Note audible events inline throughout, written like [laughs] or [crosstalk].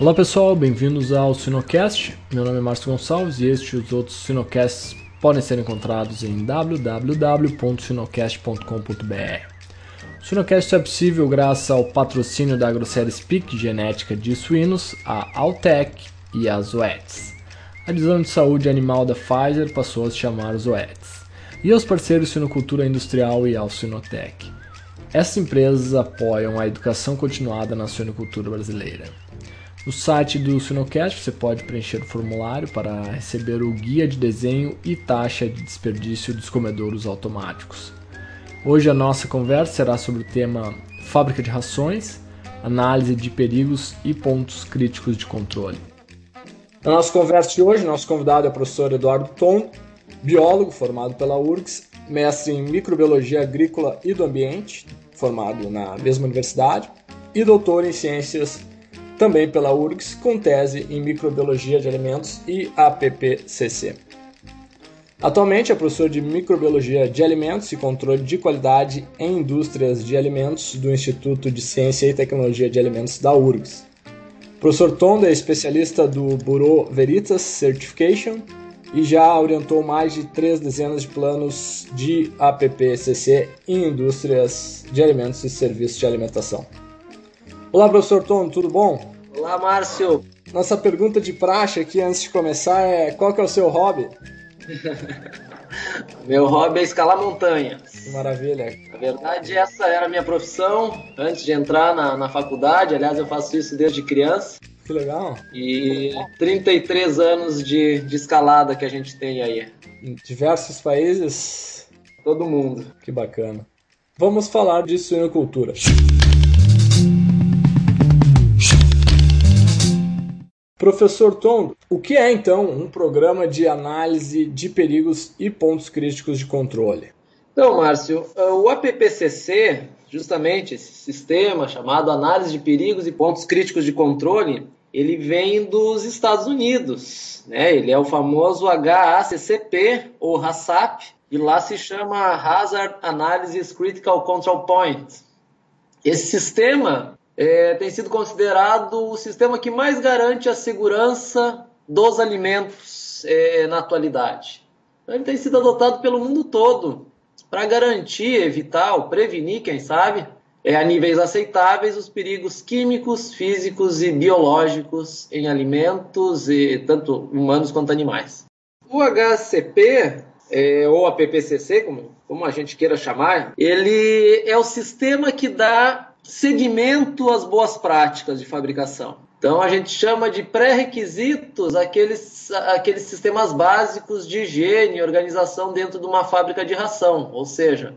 Olá pessoal, bem-vindos ao Sinocast. Meu nome é Márcio Gonçalves e este e os outros Sinocasts podem ser encontrados em www.sinocast.com.br. O Sinocast é possível graças ao patrocínio da AgroSérie Speak Genética de Suínos, a Altec e a Zoetis. A divisão de saúde animal da Pfizer passou a se chamar Zoetis. E aos parceiros Sinocultura Industrial e ao Sinotec. Essas empresas apoiam a educação continuada na suinocultura brasileira. No site do Sinocast você pode preencher o formulário para receber o guia de desenho e taxa de desperdício dos comedouros automáticos. Hoje a nossa conversa será sobre o tema fábrica de rações, análise de perigos e pontos críticos de controle. Na nossa conversa de hoje, nosso convidado é o professor Eduardo Tom, biólogo formado pela URGS, mestre em microbiologia agrícola e do ambiente, formado na mesma universidade, e doutor em ciências também pela URGS, com tese em microbiologia de alimentos e APPCC. Atualmente é professor de microbiologia de alimentos e controle de qualidade em indústrias de alimentos do Instituto de Ciência e Tecnologia de Alimentos da URGS. Professor Tonda é especialista do Bureau Veritas Certification e já orientou mais de três dezenas de planos de APPCC em indústrias de alimentos e serviços de alimentação. Olá, professor Tom, tudo bom? Olá, Márcio. Nossa pergunta de praxe aqui antes de começar é: qual que é o seu hobby? [laughs] Meu hobby é escalar montanha. Que maravilha. Na verdade, essa era a minha profissão antes de entrar na, na faculdade. Aliás, eu faço isso desde criança. Que legal. E 33 anos de, de escalada que a gente tem aí. Em diversos países. Todo mundo. Que bacana. Vamos falar de suinocultura. Professor Tom, o que é então um programa de análise de perigos e pontos críticos de controle? Então, Márcio, o APPCC, justamente esse sistema chamado Análise de Perigos e Pontos Críticos de Controle, ele vem dos Estados Unidos, né? Ele é o famoso HACCP ou HACCP, e lá se chama Hazard Analysis Critical Control Point. Esse sistema é, tem sido considerado o sistema que mais garante a segurança dos alimentos é, na atualidade. Ele tem sido adotado pelo mundo todo para garantir, evitar ou prevenir, quem sabe, é, a níveis aceitáveis os perigos químicos, físicos e biológicos em alimentos, e, tanto humanos quanto animais. O HCP, é, ou a PPCC, como, como a gente queira chamar, ele é o sistema que dá segmento às boas práticas de fabricação. Então a gente chama de pré-requisitos aqueles, aqueles sistemas básicos de higiene e organização dentro de uma fábrica de ração, ou seja,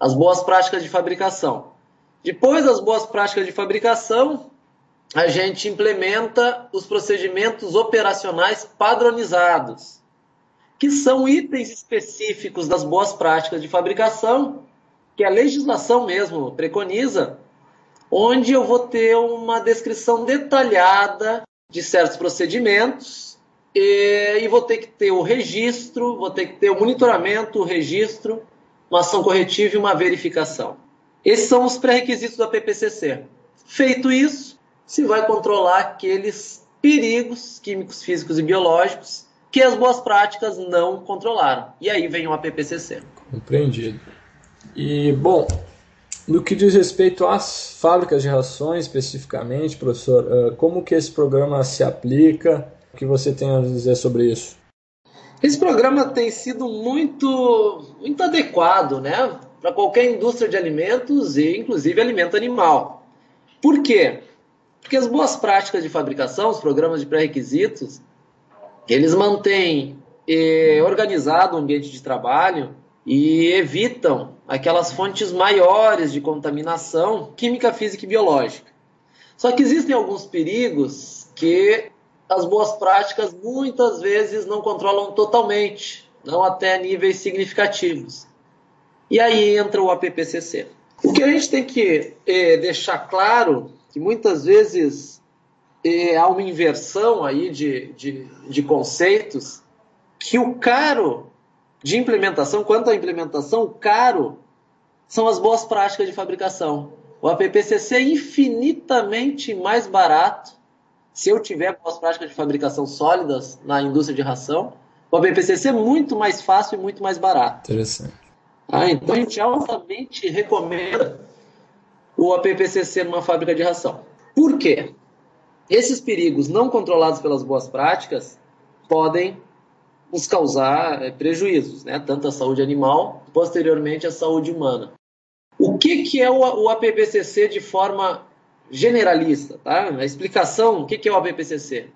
as boas práticas de fabricação. Depois das boas práticas de fabricação, a gente implementa os procedimentos operacionais padronizados, que são itens específicos das boas práticas de fabricação que a legislação mesmo preconiza onde eu vou ter uma descrição detalhada de certos procedimentos e, e, vou ter que ter o registro, vou ter que ter o monitoramento, o registro, uma ação corretiva e uma verificação. Esses são os pré-requisitos da PPCC. Feito isso, se vai controlar aqueles perigos químicos, físicos e biológicos que as boas práticas não controlaram. E aí vem o PPCC. Compreendido. E, bom, no que diz respeito às fábricas de rações especificamente, professor, eh, como que esse programa se aplica? O que você tem a dizer sobre isso? Esse programa tem sido muito, muito adequado né, para qualquer indústria de alimentos e inclusive alimento animal. Por quê? Porque as boas práticas de fabricação, os programas de pré-requisitos, eles mantêm eh, organizado o ambiente de trabalho e evitam aquelas fontes maiores de contaminação química, física e biológica. Só que existem alguns perigos que as boas práticas muitas vezes não controlam totalmente, não até níveis significativos. E aí entra o APPCC. O que a gente tem que é, deixar claro que muitas vezes é, há uma inversão aí de, de, de conceitos que o caro de implementação, quanto à implementação, o caro são as boas práticas de fabricação. O APPCC é infinitamente mais barato se eu tiver boas práticas de fabricação sólidas na indústria de ração, o APPCC é muito mais fácil e muito mais barato. Interessante. Ah, então a gente altamente recomenda o APPCC numa fábrica de ração. Por quê? Esses perigos não controlados pelas boas práticas podem nos causar é, prejuízos, né? tanto à saúde animal, posteriormente à saúde humana. O que, que é o, o APPCC de forma generalista? Tá? A explicação, o que, que é o APPCC?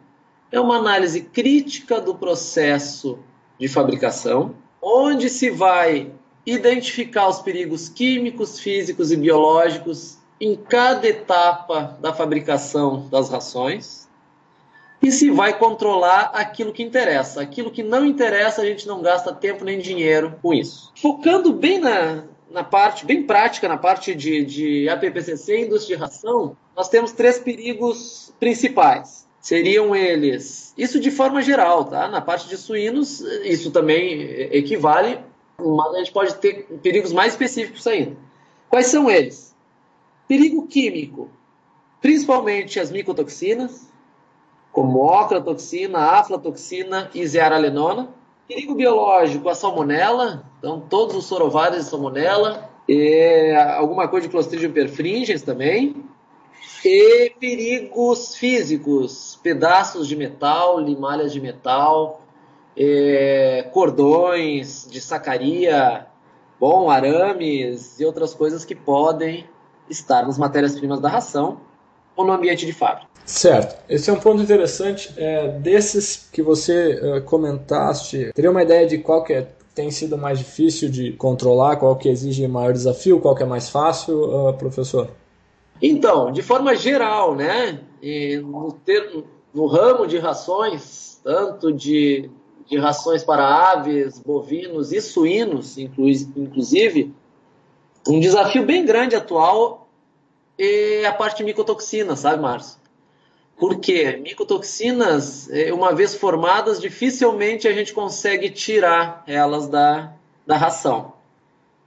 É uma análise crítica do processo de fabricação, onde se vai identificar os perigos químicos, físicos e biológicos em cada etapa da fabricação das rações e se vai controlar aquilo que interessa. Aquilo que não interessa, a gente não gasta tempo nem dinheiro com isso. Focando bem na, na parte, bem prática, na parte de, de APPCC e indústria de ração, nós temos três perigos principais. Seriam eles, isso de forma geral, tá? Na parte de suínos, isso também equivale, mas a gente pode ter perigos mais específicos ainda. Quais são eles? Perigo químico, principalmente as micotoxinas, como ocratoxina, aflatoxina e zearalenona. Perigo biológico, a salmonela, então todos os sorovários de salmonela, e alguma coisa de Clostridium perfringens também. E perigos físicos, pedaços de metal, limalhas de metal, cordões de sacaria, bom, arames e outras coisas que podem estar nas matérias-primas da ração ou no ambiente de fábrica. Certo. Esse é um ponto interessante. É, desses que você uh, comentaste, teria uma ideia de qual que é, tem sido mais difícil de controlar, qual que exige maior desafio, qual que é mais fácil, uh, professor? Então, de forma geral, né, no, ter, no ramo de rações, tanto de, de rações para aves, bovinos e suínos, inclusive, um desafio bem grande atual é a parte de micotoxina, sabe, Márcio? Porque micotoxinas, é, uma vez formadas, dificilmente a gente consegue tirar elas da, da ração.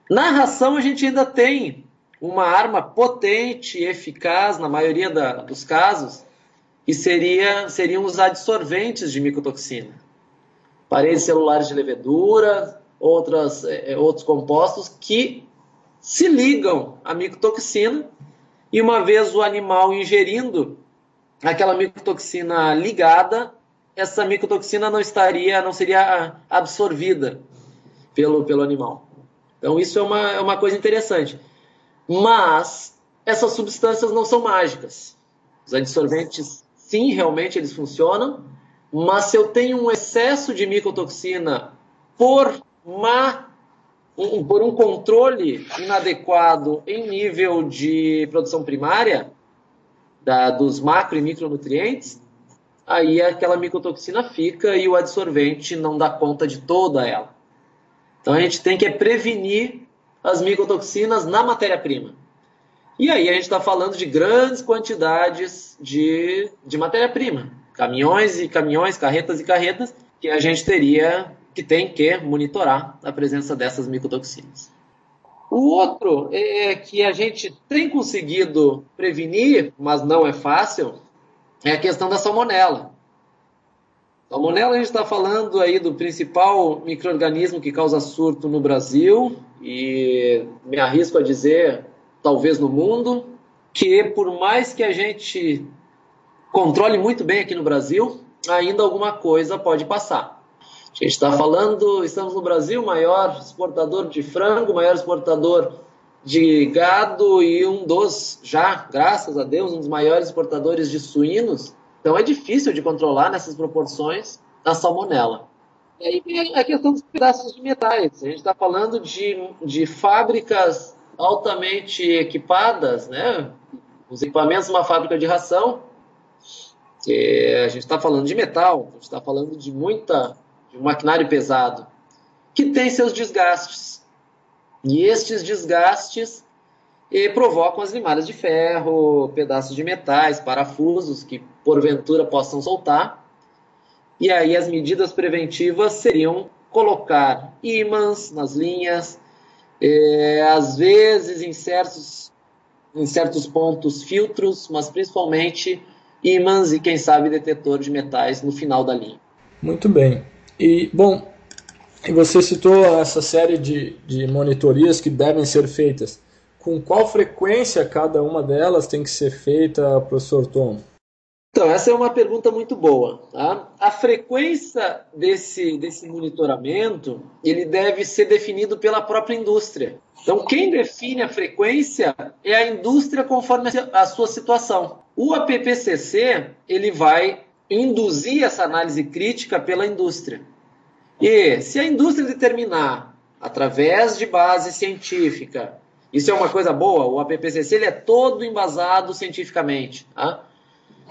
Na ração, a gente ainda tem uma arma potente e eficaz, na maioria da, dos casos, que seria, seriam os adsorventes de micotoxina. Paredes celulares de levedura, outras, é, é, outros compostos que se ligam à micotoxina e uma vez o animal ingerindo aquela micotoxina ligada, essa micotoxina não estaria, não seria absorvida pelo, pelo animal. Então isso é uma, é uma coisa interessante. Mas essas substâncias não são mágicas. Os adsorventes, sim, realmente eles funcionam, mas se eu tenho um excesso de micotoxina por má por um controle inadequado em nível de produção primária, da, dos macro e micronutrientes, aí aquela micotoxina fica e o adsorvente não dá conta de toda ela. Então a gente tem que prevenir as micotoxinas na matéria-prima. E aí a gente está falando de grandes quantidades de, de matéria-prima. Caminhões e caminhões, carretas e carretas, que a gente teria, que tem que monitorar a presença dessas micotoxinas. O outro é que a gente tem conseguido prevenir, mas não é fácil, é a questão da salmonela. Salmonela, a gente está falando aí do principal microorganismo que causa surto no Brasil e me arrisco a dizer, talvez no mundo, que por mais que a gente controle muito bem aqui no Brasil, ainda alguma coisa pode passar. A gente está falando, estamos no Brasil, maior exportador de frango, maior exportador de gado e um dos, já, graças a Deus, um dos maiores exportadores de suínos. Então é difícil de controlar nessas proporções a salmonela. E aí vem a questão dos pedaços de metais. A gente está falando de, de fábricas altamente equipadas, né? Os equipamentos de uma fábrica de ração. a gente está falando de metal, a gente está falando de muita de um maquinário pesado, que tem seus desgastes. E estes desgastes eh, provocam as limadas de ferro, pedaços de metais, parafusos que porventura possam soltar. E aí as medidas preventivas seriam colocar ímãs nas linhas, eh, às vezes em certos, em certos pontos filtros, mas principalmente ímãs e, quem sabe, detetor de metais no final da linha. Muito bem. E, bom, você citou essa série de, de monitorias que devem ser feitas. Com qual frequência cada uma delas tem que ser feita, professor Tom? Então, essa é uma pergunta muito boa. Tá? A frequência desse, desse monitoramento ele deve ser definido pela própria indústria. Então, quem define a frequência é a indústria conforme a sua situação. O APPCC ele vai induzir essa análise crítica pela indústria. E se a indústria determinar, através de base científica, isso é uma coisa boa, o APPCC ele é todo embasado cientificamente. Tá?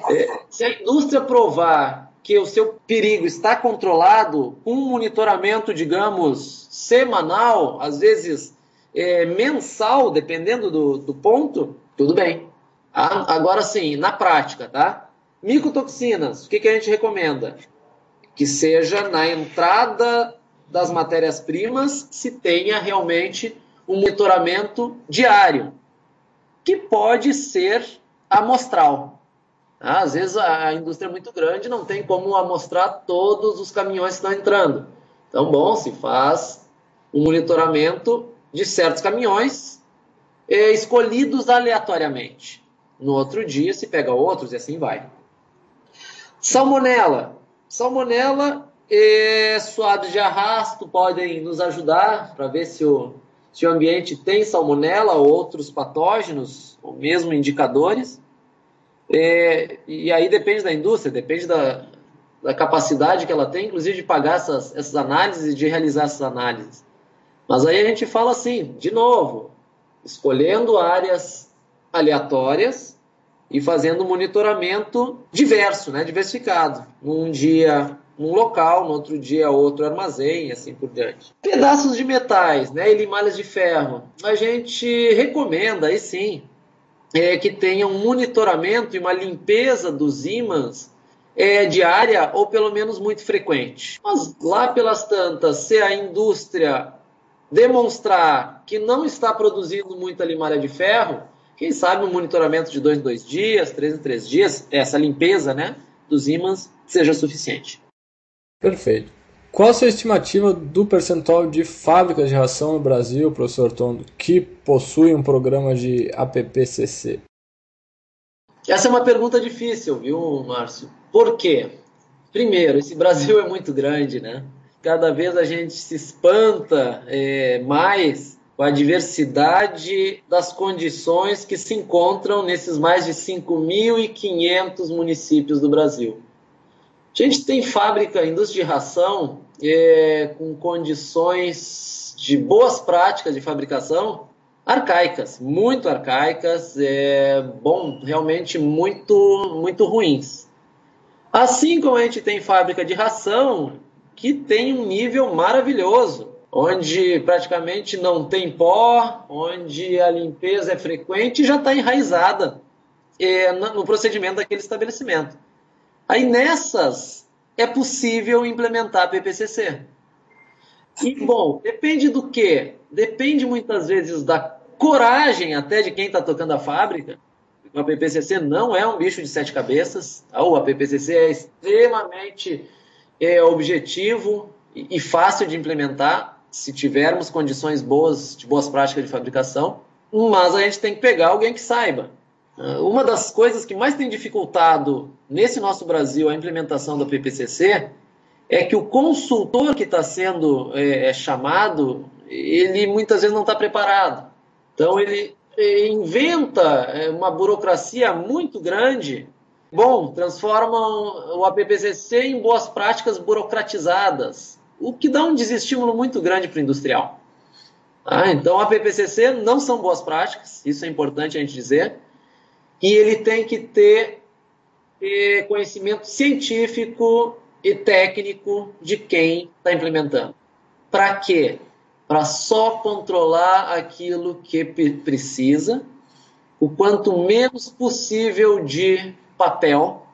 É, se a indústria provar que o seu perigo está controlado, um monitoramento, digamos, semanal, às vezes é, mensal, dependendo do, do ponto, tudo bem. Ah, agora sim, na prática, tá? Micotoxinas, o que, que a gente recomenda? Que seja na entrada das matérias-primas se tenha realmente um monitoramento diário, que pode ser amostral. Ah, às vezes a indústria é muito grande, não tem como amostrar todos os caminhões que estão entrando. Então, bom, se faz um monitoramento de certos caminhões eh, escolhidos aleatoriamente. No outro dia se pega outros e assim vai. Salmonela. Salmonela e suaves de arrasto podem nos ajudar para ver se o, se o ambiente tem salmonela ou outros patógenos, ou mesmo indicadores. É, e aí depende da indústria, depende da, da capacidade que ela tem, inclusive de pagar essas, essas análises e de realizar essas análises. Mas aí a gente fala assim, de novo, escolhendo áreas aleatórias e fazendo monitoramento diverso, né, diversificado. Num dia um local, no outro dia outro armazém e assim por diante. Pedaços de metais, né, e limalhas de ferro. A gente recomenda, aí sim, é, que tenha um monitoramento e uma limpeza dos ímãs é, diária ou pelo menos muito frequente. Mas lá pelas tantas, se a indústria demonstrar que não está produzindo muita limalha de ferro, quem sabe um monitoramento de dois em dois dias, três em três dias, essa limpeza né, dos ímãs seja suficiente. Perfeito. Qual a sua estimativa do percentual de fábricas de ração no Brasil, professor Tondo, que possuem um programa de APPCC? Essa é uma pergunta difícil, viu, Márcio? Por quê? Primeiro, esse Brasil é muito grande, né? Cada vez a gente se espanta é, mais com a diversidade das condições que se encontram nesses mais de 5.500 municípios do Brasil. A gente tem fábrica, indústria de ração, é, com condições de boas práticas de fabricação arcaicas, muito arcaicas, é, bom, realmente muito, muito ruins. Assim como a gente tem fábrica de ração que tem um nível maravilhoso, onde praticamente não tem pó, onde a limpeza é frequente e já está enraizada é, no procedimento daquele estabelecimento. Aí nessas é possível implementar PPCC. E, bom, depende do quê? Depende muitas vezes da coragem até de quem está tocando a fábrica. O APPCC não é um bicho de sete cabeças. Tá? O APPCC é extremamente é, objetivo e, e fácil de implementar se tivermos condições boas, de boas práticas de fabricação. Mas a gente tem que pegar alguém que saiba. Ah, uma das coisas que mais tem dificultado nesse nosso Brasil a implementação da PPCC é que o consultor que está sendo é, é, chamado, ele muitas vezes não está preparado. Então ele inventa é, uma burocracia muito grande. Bom, transformam o APPCC em boas práticas burocratizadas, o que dá um desestímulo muito grande para o industrial. Ah, então, a PPCC não são boas práticas, isso é importante a gente dizer e ele tem que ter eh, conhecimento científico e técnico de quem está implementando. Para quê? Para só controlar aquilo que precisa, o quanto menos possível de papel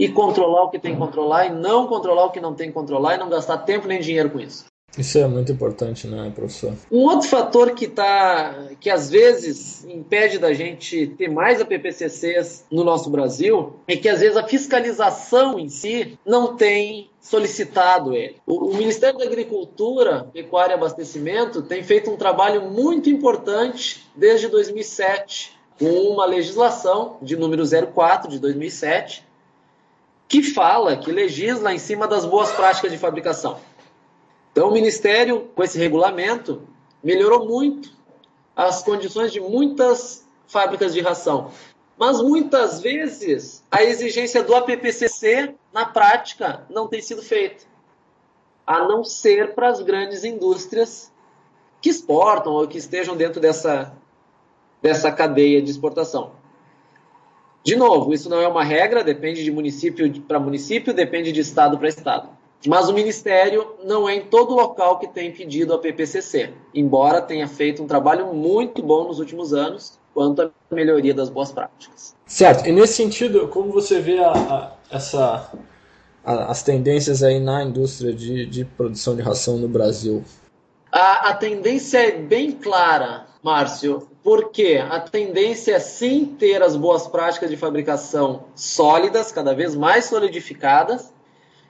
e controlar o que tem que controlar e não controlar o que não tem que controlar e não gastar tempo nem dinheiro com isso. Isso é muito importante, né, professor? Um outro fator que tá, que às vezes impede da gente ter mais APPCCs no nosso Brasil é que às vezes a fiscalização em si não tem solicitado ele. O, o Ministério da Agricultura, Pecuária e Abastecimento tem feito um trabalho muito importante desde 2007 com uma legislação de número 04 de 2007 que fala, que legisla em cima das boas práticas de fabricação. Então, o Ministério, com esse regulamento, melhorou muito as condições de muitas fábricas de ração. Mas muitas vezes a exigência do APPCC, na prática, não tem sido feita. A não ser para as grandes indústrias que exportam ou que estejam dentro dessa, dessa cadeia de exportação. De novo, isso não é uma regra, depende de município para município, depende de estado para estado. Mas o Ministério não é em todo local que tem pedido a PPCC, embora tenha feito um trabalho muito bom nos últimos anos quanto à melhoria das boas práticas. Certo, e nesse sentido, como você vê a, a, essa, a, as tendências aí na indústria de, de produção de ração no Brasil? A, a tendência é bem clara, Márcio, porque a tendência é sim ter as boas práticas de fabricação sólidas, cada vez mais solidificadas,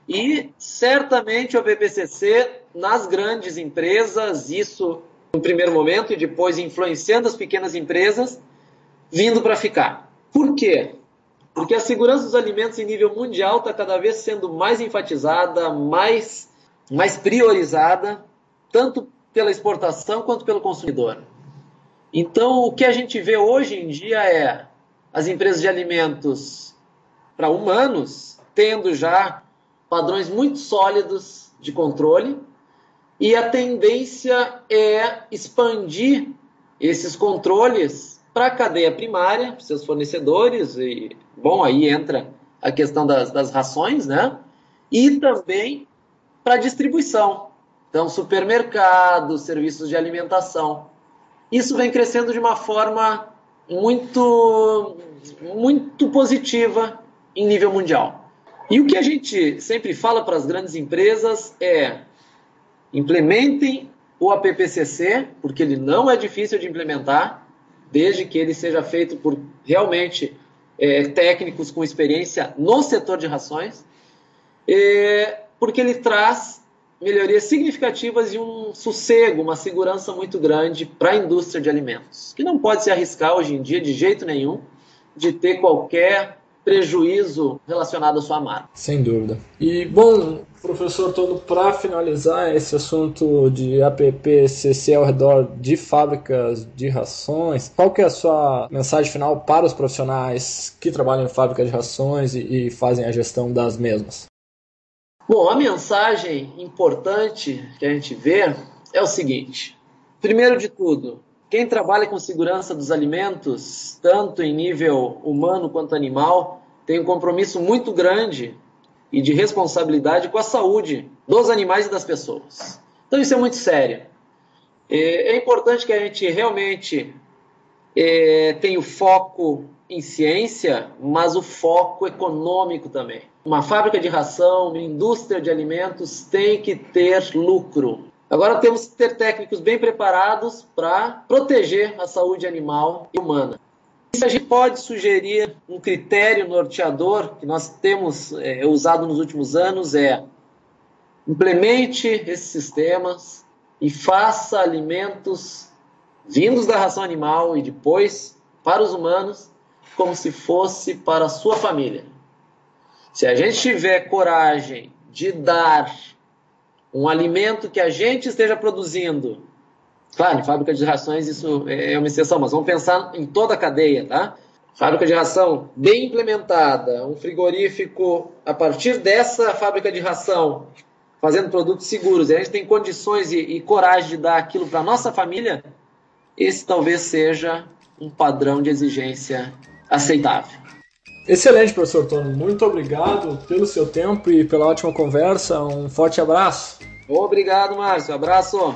e certamente o BPCC nas grandes empresas, isso no primeiro momento e depois influenciando as pequenas empresas, vindo para ficar. Por quê? Porque a segurança dos alimentos em nível mundial está cada vez sendo mais enfatizada, mais, mais priorizada, tanto pela exportação quanto pelo consumidor. Então, o que a gente vê hoje em dia é as empresas de alimentos para humanos tendo já padrões muito sólidos de controle e a tendência é expandir esses controles para a cadeia primária, para seus fornecedores, e, bom, aí entra a questão das, das rações, né? E também para distribuição. Então, supermercados, serviços de alimentação. Isso vem crescendo de uma forma muito, muito positiva em nível mundial. E o que a gente sempre fala para as grandes empresas é implementem o APPCC, porque ele não é difícil de implementar, desde que ele seja feito por realmente é, técnicos com experiência no setor de rações, é, porque ele traz melhorias significativas e um sossego, uma segurança muito grande para a indústria de alimentos, que não pode se arriscar hoje em dia de jeito nenhum de ter qualquer prejuízo relacionado à sua marca. Sem dúvida. E, bom, professor Tono, para finalizar esse assunto de APPCC ao redor de fábricas de rações, qual que é a sua mensagem final para os profissionais que trabalham em fábricas de rações e, e fazem a gestão das mesmas? Bom, a mensagem importante que a gente vê é o seguinte: primeiro de tudo, quem trabalha com segurança dos alimentos, tanto em nível humano quanto animal, tem um compromisso muito grande e de responsabilidade com a saúde dos animais e das pessoas. Então isso é muito sério. É, é importante que a gente realmente é, tenha o foco em ciência, mas o foco econômico também. Uma fábrica de ração, uma indústria de alimentos tem que ter lucro. Agora temos que ter técnicos bem preparados para proteger a saúde animal e humana. Se a gente pode sugerir um critério norteador que nós temos é, usado nos últimos anos é implemente esses sistemas e faça alimentos vindos da ração animal e depois para os humanos como se fosse para a sua família. Se a gente tiver coragem de dar um alimento que a gente esteja produzindo. Claro, em fábrica de rações isso é uma exceção, mas vamos pensar em toda a cadeia, tá? Fábrica de ração bem implementada, um frigorífico a partir dessa fábrica de ração fazendo produtos seguros, e a gente tem condições e, e coragem de dar aquilo para nossa família, esse talvez seja um padrão de exigência aceitável. Excelente, professor Tono. Muito obrigado pelo seu tempo e pela ótima conversa. Um forte abraço. Obrigado, Márcio. Abraço.